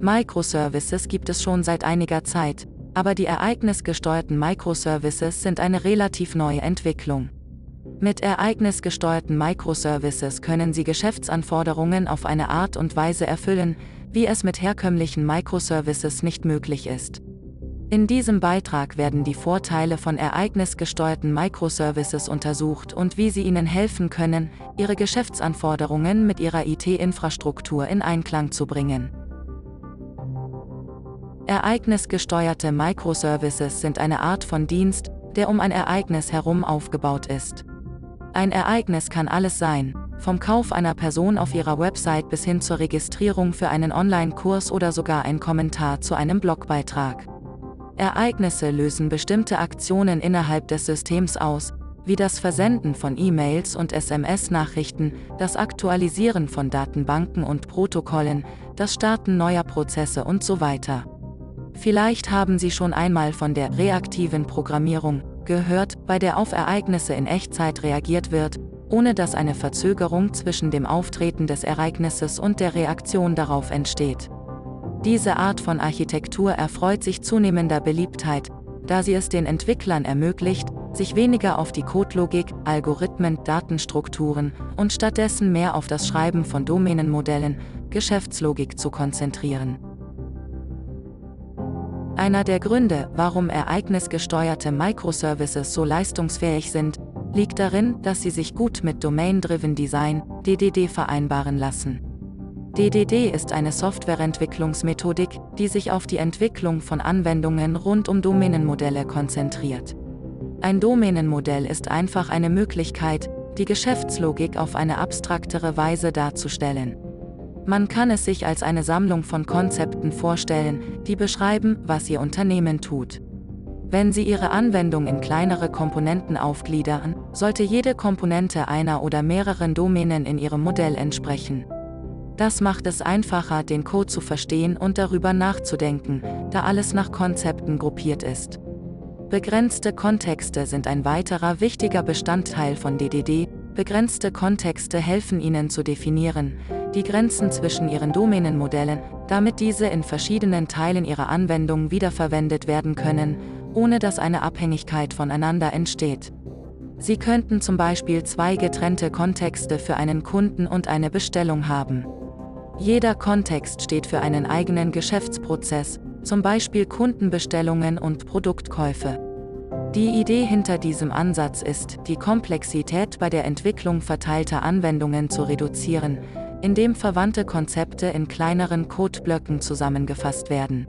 Microservices gibt es schon seit einiger Zeit, aber die ereignisgesteuerten Microservices sind eine relativ neue Entwicklung. Mit ereignisgesteuerten Microservices können Sie Geschäftsanforderungen auf eine Art und Weise erfüllen, wie es mit herkömmlichen Microservices nicht möglich ist. In diesem Beitrag werden die Vorteile von ereignisgesteuerten Microservices untersucht und wie sie Ihnen helfen können, Ihre Geschäftsanforderungen mit Ihrer IT-Infrastruktur in Einklang zu bringen. Ereignisgesteuerte Microservices sind eine Art von Dienst, der um ein Ereignis herum aufgebaut ist. Ein Ereignis kann alles sein, vom Kauf einer Person auf ihrer Website bis hin zur Registrierung für einen Online-Kurs oder sogar ein Kommentar zu einem Blogbeitrag. Ereignisse lösen bestimmte Aktionen innerhalb des Systems aus, wie das Versenden von E-Mails und SMS-Nachrichten, das Aktualisieren von Datenbanken und Protokollen, das Starten neuer Prozesse und so weiter. Vielleicht haben Sie schon einmal von der reaktiven Programmierung gehört, bei der auf Ereignisse in Echtzeit reagiert wird, ohne dass eine Verzögerung zwischen dem Auftreten des Ereignisses und der Reaktion darauf entsteht. Diese Art von Architektur erfreut sich zunehmender Beliebtheit, da sie es den Entwicklern ermöglicht, sich weniger auf die Codelogik, Algorithmen, Datenstrukturen und stattdessen mehr auf das Schreiben von Domänenmodellen, Geschäftslogik zu konzentrieren. Einer der Gründe, warum ereignisgesteuerte Microservices so leistungsfähig sind, liegt darin, dass sie sich gut mit Domain-Driven Design, DDD vereinbaren lassen. DDD ist eine Softwareentwicklungsmethodik, die sich auf die Entwicklung von Anwendungen rund um Domänenmodelle konzentriert. Ein Domänenmodell ist einfach eine Möglichkeit, die Geschäftslogik auf eine abstraktere Weise darzustellen. Man kann es sich als eine Sammlung von Konzepten vorstellen, die beschreiben, was Ihr Unternehmen tut. Wenn Sie Ihre Anwendung in kleinere Komponenten aufgliedern, sollte jede Komponente einer oder mehreren Domänen in Ihrem Modell entsprechen. Das macht es einfacher, den Code zu verstehen und darüber nachzudenken, da alles nach Konzepten gruppiert ist. Begrenzte Kontexte sind ein weiterer wichtiger Bestandteil von DDD. Begrenzte Kontexte helfen Ihnen zu definieren, die Grenzen zwischen Ihren Domänenmodellen, damit diese in verschiedenen Teilen Ihrer Anwendung wiederverwendet werden können, ohne dass eine Abhängigkeit voneinander entsteht. Sie könnten zum Beispiel zwei getrennte Kontexte für einen Kunden und eine Bestellung haben. Jeder Kontext steht für einen eigenen Geschäftsprozess, zum Beispiel Kundenbestellungen und Produktkäufe. Die Idee hinter diesem Ansatz ist, die Komplexität bei der Entwicklung verteilter Anwendungen zu reduzieren, indem verwandte Konzepte in kleineren Codeblöcken zusammengefasst werden.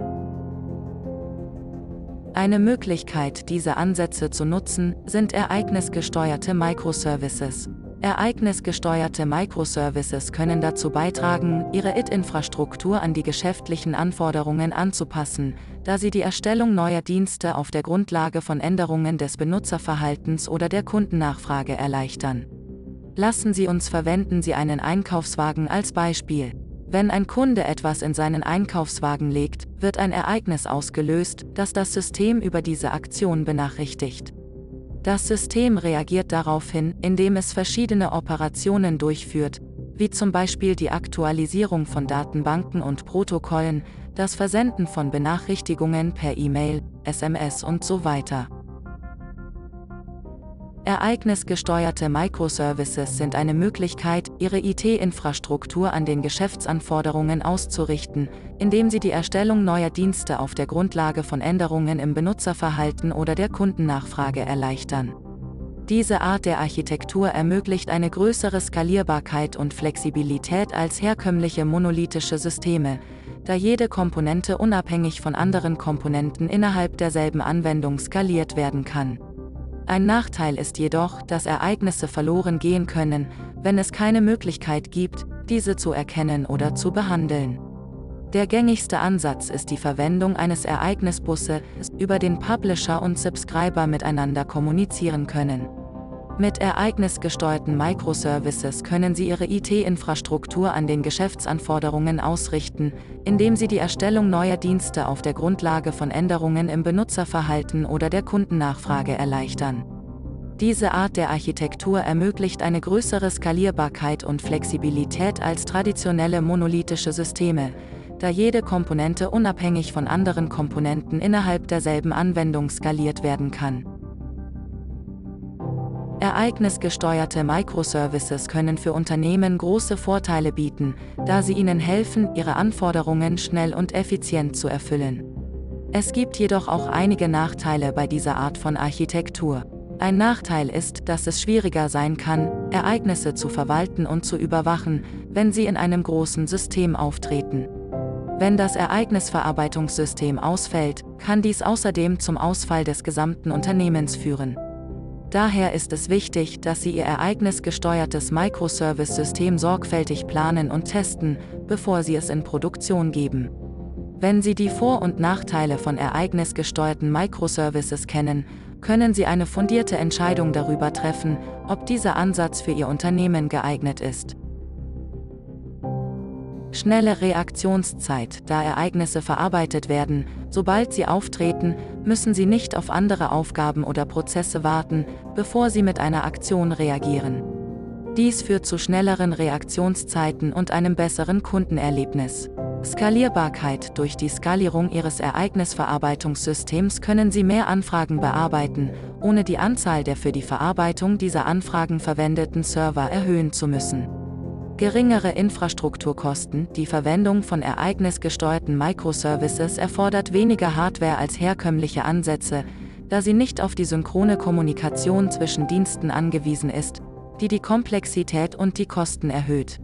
Eine Möglichkeit, diese Ansätze zu nutzen, sind ereignisgesteuerte Microservices. Ereignisgesteuerte Microservices können dazu beitragen, ihre IT-Infrastruktur an die geschäftlichen Anforderungen anzupassen, da sie die Erstellung neuer Dienste auf der Grundlage von Änderungen des Benutzerverhaltens oder der Kundennachfrage erleichtern. Lassen Sie uns verwenden Sie einen Einkaufswagen als Beispiel. Wenn ein Kunde etwas in seinen Einkaufswagen legt, wird ein Ereignis ausgelöst, das das System über diese Aktion benachrichtigt. Das System reagiert daraufhin, indem es verschiedene Operationen durchführt, wie zum Beispiel die Aktualisierung von Datenbanken und Protokollen, das Versenden von Benachrichtigungen per E-Mail, SMS und so weiter. Ereignisgesteuerte Microservices sind eine Möglichkeit, Ihre IT-Infrastruktur an den Geschäftsanforderungen auszurichten, indem Sie die Erstellung neuer Dienste auf der Grundlage von Änderungen im Benutzerverhalten oder der Kundennachfrage erleichtern. Diese Art der Architektur ermöglicht eine größere Skalierbarkeit und Flexibilität als herkömmliche monolithische Systeme, da jede Komponente unabhängig von anderen Komponenten innerhalb derselben Anwendung skaliert werden kann. Ein Nachteil ist jedoch, dass Ereignisse verloren gehen können, wenn es keine Möglichkeit gibt, diese zu erkennen oder zu behandeln. Der gängigste Ansatz ist die Verwendung eines Ereignisbusses, über den Publisher und Subscriber miteinander kommunizieren können. Mit ereignisgesteuerten Microservices können Sie Ihre IT-Infrastruktur an den Geschäftsanforderungen ausrichten, indem Sie die Erstellung neuer Dienste auf der Grundlage von Änderungen im Benutzerverhalten oder der Kundennachfrage erleichtern. Diese Art der Architektur ermöglicht eine größere Skalierbarkeit und Flexibilität als traditionelle monolithische Systeme, da jede Komponente unabhängig von anderen Komponenten innerhalb derselben Anwendung skaliert werden kann. Ereignisgesteuerte Microservices können für Unternehmen große Vorteile bieten, da sie ihnen helfen, ihre Anforderungen schnell und effizient zu erfüllen. Es gibt jedoch auch einige Nachteile bei dieser Art von Architektur. Ein Nachteil ist, dass es schwieriger sein kann, Ereignisse zu verwalten und zu überwachen, wenn sie in einem großen System auftreten. Wenn das Ereignisverarbeitungssystem ausfällt, kann dies außerdem zum Ausfall des gesamten Unternehmens führen. Daher ist es wichtig, dass Sie Ihr ereignisgesteuertes Microservice-System sorgfältig planen und testen, bevor Sie es in Produktion geben. Wenn Sie die Vor- und Nachteile von ereignisgesteuerten Microservices kennen, können Sie eine fundierte Entscheidung darüber treffen, ob dieser Ansatz für Ihr Unternehmen geeignet ist. Schnelle Reaktionszeit, da Ereignisse verarbeitet werden, sobald sie auftreten, müssen Sie nicht auf andere Aufgaben oder Prozesse warten, bevor Sie mit einer Aktion reagieren. Dies führt zu schnelleren Reaktionszeiten und einem besseren Kundenerlebnis. Skalierbarkeit Durch die Skalierung Ihres Ereignisverarbeitungssystems können Sie mehr Anfragen bearbeiten, ohne die Anzahl der für die Verarbeitung dieser Anfragen verwendeten Server erhöhen zu müssen. Geringere Infrastrukturkosten Die Verwendung von ereignisgesteuerten Microservices erfordert weniger Hardware als herkömmliche Ansätze, da sie nicht auf die synchrone Kommunikation zwischen Diensten angewiesen ist, die die Komplexität und die Kosten erhöht.